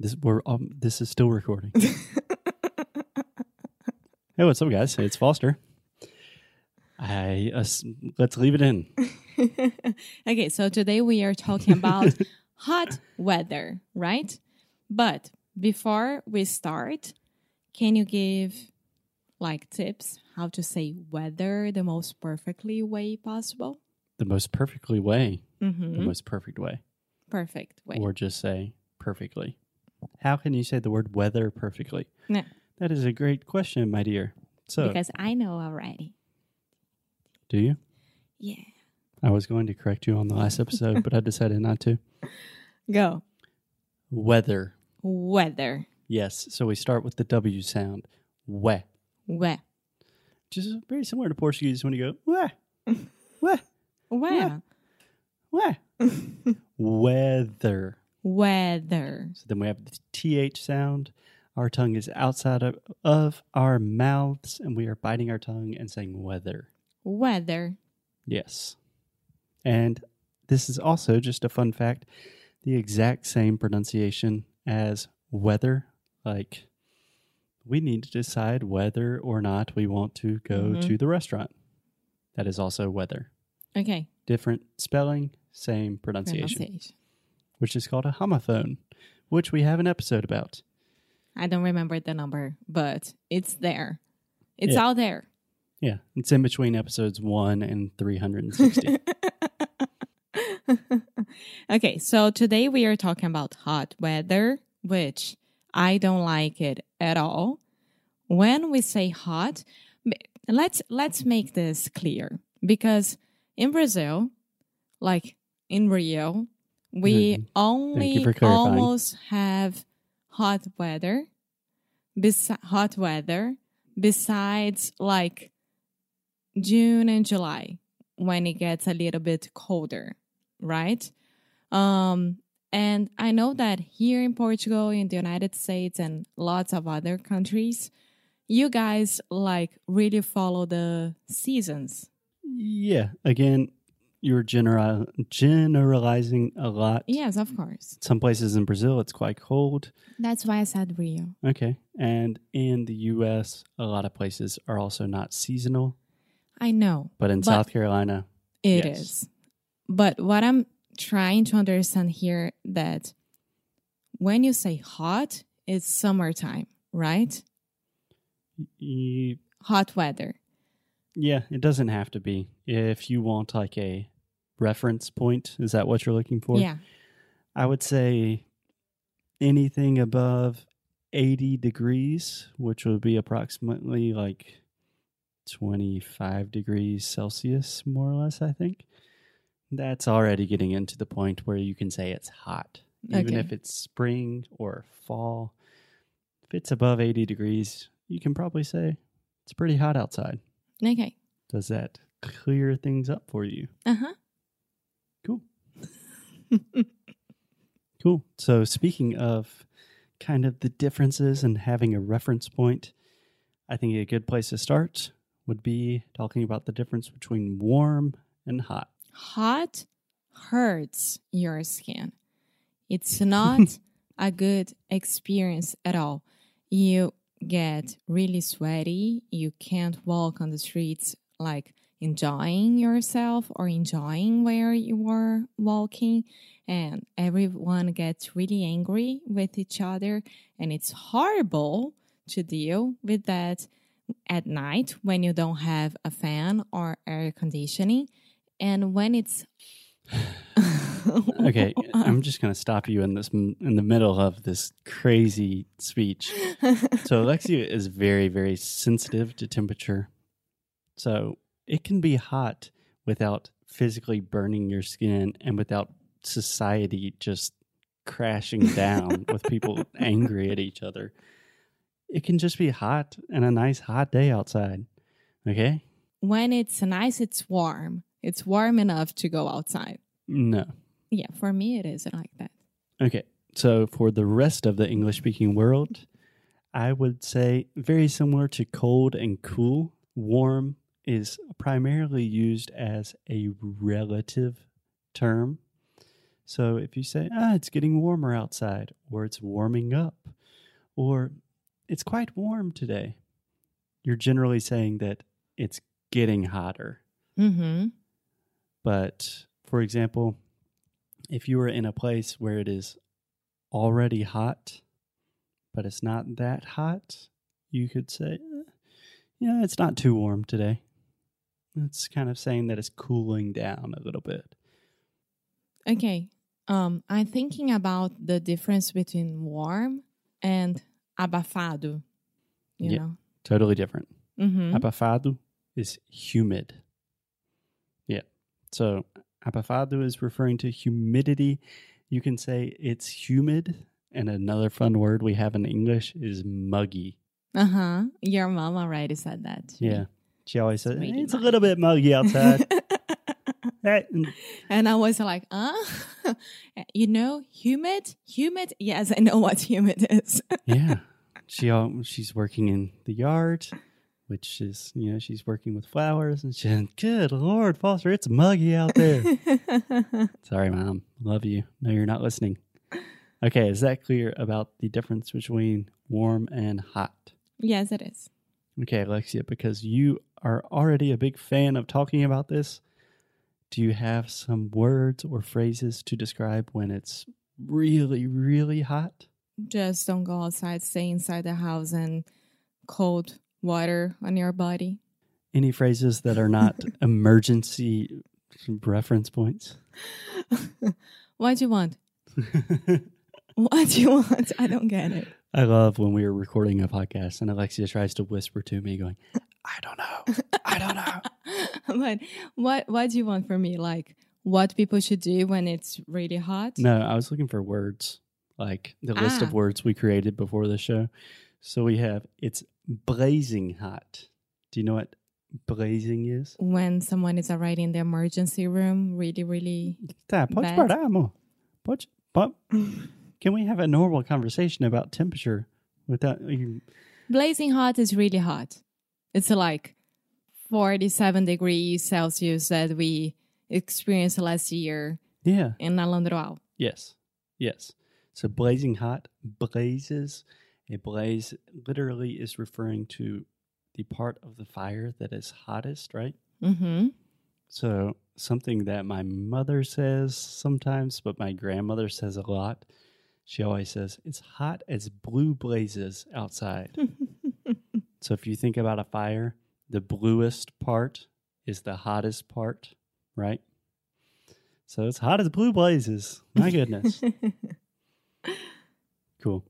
This we're um, this is still recording. hey, what's up, guys? It's Foster. I uh, let's leave it in. okay, so today we are talking about hot weather, right? But before we start, can you give like tips how to say weather the most perfectly way possible? The most perfectly way, Mm-hmm. the most perfect way, Perfect way. or just say perfectly. How can you say the word weather perfectly? No, That is a great question, my dear. So, because I know already. do you? Yeah. I was going to correct you on the last episode, but I decided not to. Go. Weather. Weather. Yes. So we start with the W sound. We. We. Which is very similar to Portuguese when you go, we. We. Where? We. Weather. Weather. So then we have the TH sound. Our tongue is outside of, of our mouths, and we are biting our tongue and saying weather. Weather. Yes. And this is also just a fun fact the exact same pronunciation as weather. Like, we need to decide whether or not we want to go Mhm. to the restaurant. That is also whether. Okay. Different spelling, same pronunciation, Pronunciation. Which is called a homophone, which we have an episode about. I don't remember the number, but it's there. It's Yeah. out there. Yeah, it's in between episodes 1 and 360. okay, so today we are talking about hot weather, which I don't like it at all. When we say hot, let's let's make this clear because in Brazil, like in Rio, we Mhm. only almost have hot weather. Besi- hot weather besides like June and July when it gets a little bit colder, right? Um, and I know that here in Portugal, in the United States, and lots of other countries, you guys like really follow the seasons. yeah, again, you're general, generalizing a lot. Yes, of course. Some places in Brazil, it's quite cold. That's why I said Rio. Okay. And in the U.S., a lot of places are also not seasonal. I know But in But- South Carolina, it is, Yes. But what I'm trying to understand here that when you say hot, it's summertime, right? Hot weather. yeah, it doesn't have to be. If you want like a reference point, is that what you're looking for? yeah. I would say anything above 80 degrees, which would be approximately like 25 degrees Celsius, more or less, I think. That's already getting into the point where you can say it's hot. Even Okay. if it's spring or fall, if it's above 80 degrees, you can probably say it's pretty hot outside. Okay. Does that clear things up for you? Uh huh. Cool. cool. So, speaking of kind of the differences and having a reference point, I think a good place to start would be talking about the difference between warm and hot. Hot hurts your skin. It's not a good experience at all. You get really sweaty. You can't walk on the streets like enjoying yourself or enjoying where you are walking. And everyone gets really angry with each other. And it's horrible to deal with that at night when you don't have a fan or air conditioning. And when it's Okay, I'm just going to stop you in this in the middle of this crazy speech. So Alexia is very very sensitive to temperature. So it can be hot without physically burning your skin and without society just crashing down with people angry at each other. It can just be hot and a nice hot day outside. Okay? when it's nice, it's warm. It's warm enough to go outside. No. Yeah, for me, it is like that. Okay. So for the rest of the English speaking world, I would say very similar to cold and cool. Warm is primarily used as a relative term. So if you say, ah, it's getting warmer outside, or it's warming up, or it's quite warm today, you're generally saying that it's getting hotter. Mm-hmm. But for example, if you were in a place where it is already hot, but it's not that hot, you could say, "Eh, yeah, it's not too warm today. It's kind of saying that it's cooling down a little bit. Okay. Um, I'm thinking about the difference between warm and abafado. You Yeah. know. Totally different. Mm-hmm. Abafado is humid. Yeah. So abafado is referring to humidity. You can say it's humid. And another fun word we have in English is muggy. Uh huh. Your mom already said that. Yeah. me. She always says, really it's a little bit muggy outside. And I was like, uh, you know, humid, humid. Yes, I know what humid is. yeah. She she's working in the yard, which is, you know, she's working with flowers. And she, good Lord, Foster, it's muggy out there. Sorry, Mom. Love you. No, you're not listening. Okay, is that clear about the difference between warm and hot? yes, it is. Okay, Alexia, because you are already a big fan of talking about this, do you have some words or phrases to describe when it's really, really hot? Just don't go outside. Stay inside the house and cold water on your body. Any phrases that are not emergency reference points? What do you want? What do you want? I don't get it. I love when we are recording a podcast and Alexia tries to whisper to me, going, I don't know. I don't know. but what what do you want from me? Like what people should do when it's really hot? No, I was looking for words, like the list Ah. of words we created before the show. So we have it's blazing hot. Do you know what blazing is? When someone is already in the emergency room, really, really Tá, pode Bad. parar, amor. Pode, but can we have a normal conversation about temperature without you? blazing hot is really hot. It's like 47 degrees Celsius that we experienced last year Yeah. in Alandroal. Yes. Yes. So blazing hot blazes. A blaze literally is referring to the part of the fire that is hottest, right? Mm-hmm. So something that my mother says sometimes, but my grandmother says a lot. She always says, It's hot as blue blazes outside. so if you think about a fire, the bluest part is the hottest part, right? So it's hot as blue blazes. My goodness. cool.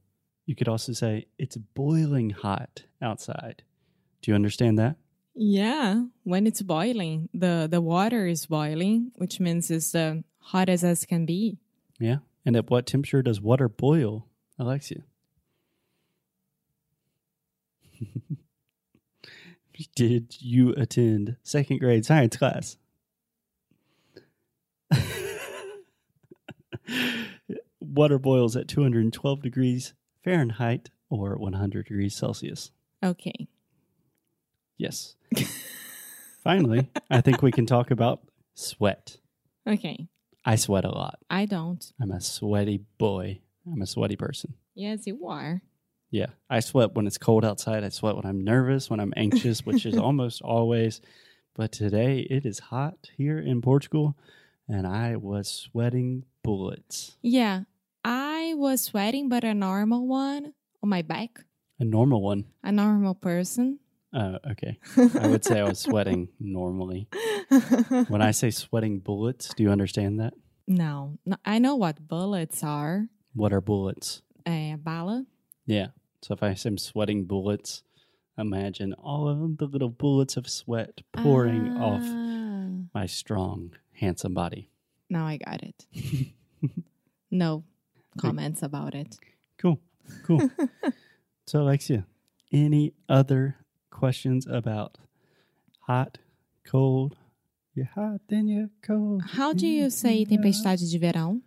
You could also say, It's boiling hot outside. Do you understand that? Yeah, when it's boiling, the the water is boiling, which means it's uh, the hottest as can be. Yeah. And at what temperature does water boil, Alexia? Did you attend second grade science class? water boils at 212 degrees Fahrenheit or 100 degrees Celsius. Okay. Yes. Finally, I think we can talk about sweat. Okay. I sweat a lot. I don't. I'm a sweaty boy. I'm a sweaty person. Yes, you are. Yeah. I sweat when it's cold outside. I sweat when I'm nervous, when I'm anxious, which is almost always. But today it is hot here in Portugal and I was sweating bullets. Yeah, I was sweating, but a normal one on my back. A normal one. A normal person. Uh, okay. I would say I was sweating normally. When I say sweating bullets, do you understand that? no, no, I know what bullets are. What are bullets? A bala. Yeah. So if I say I'm sweating bullets, imagine all of the little bullets of sweat pouring off Ah, my strong, handsome body. Now I got it. no comments about it. Cool. Cool. so, Alexia, any other questions about hot, cold? You're hot, then you're cold. How do you say tempestade de verão?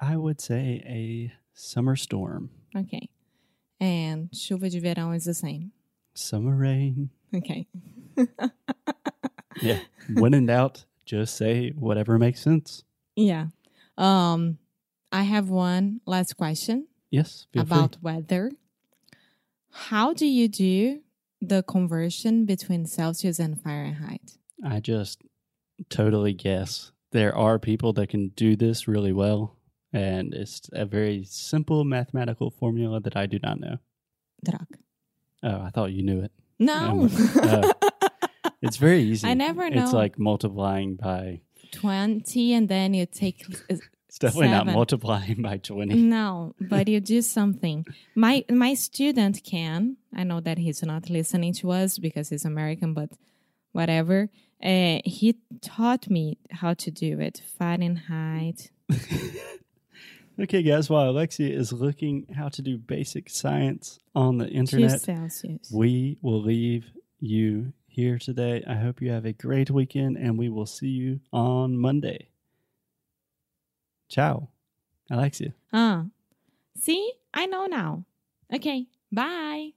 I would say a summer storm, Okay. And chuva de verão is the same. summer rain. Okay. Yeah. when in doubt, just say whatever makes sense. Yeah. Um, I have one last question Yes, feel free. about weather. How do you do the conversion between Celsius and Fahrenheit? I just totally guess. There are people that can do this really well, and it's a very simple mathematical formula that I do not know. Drak. Oh, I thought you knew it. No. Uh, It's very easy. I never It's like multiplying by. 20 and then you take It's definitely not multiplying by twenty. no but you do something my my student can i know that he's not listening to us because he's american but whatever uh, he taught me how to do it fahrenheit Okay, guys. While Alexia is looking how to do basic science on the internet, celsius we will leave you here today. I hope you have a great weekend, and we will see you on Monday. Ciao, Alexia. ah see i know now okay bye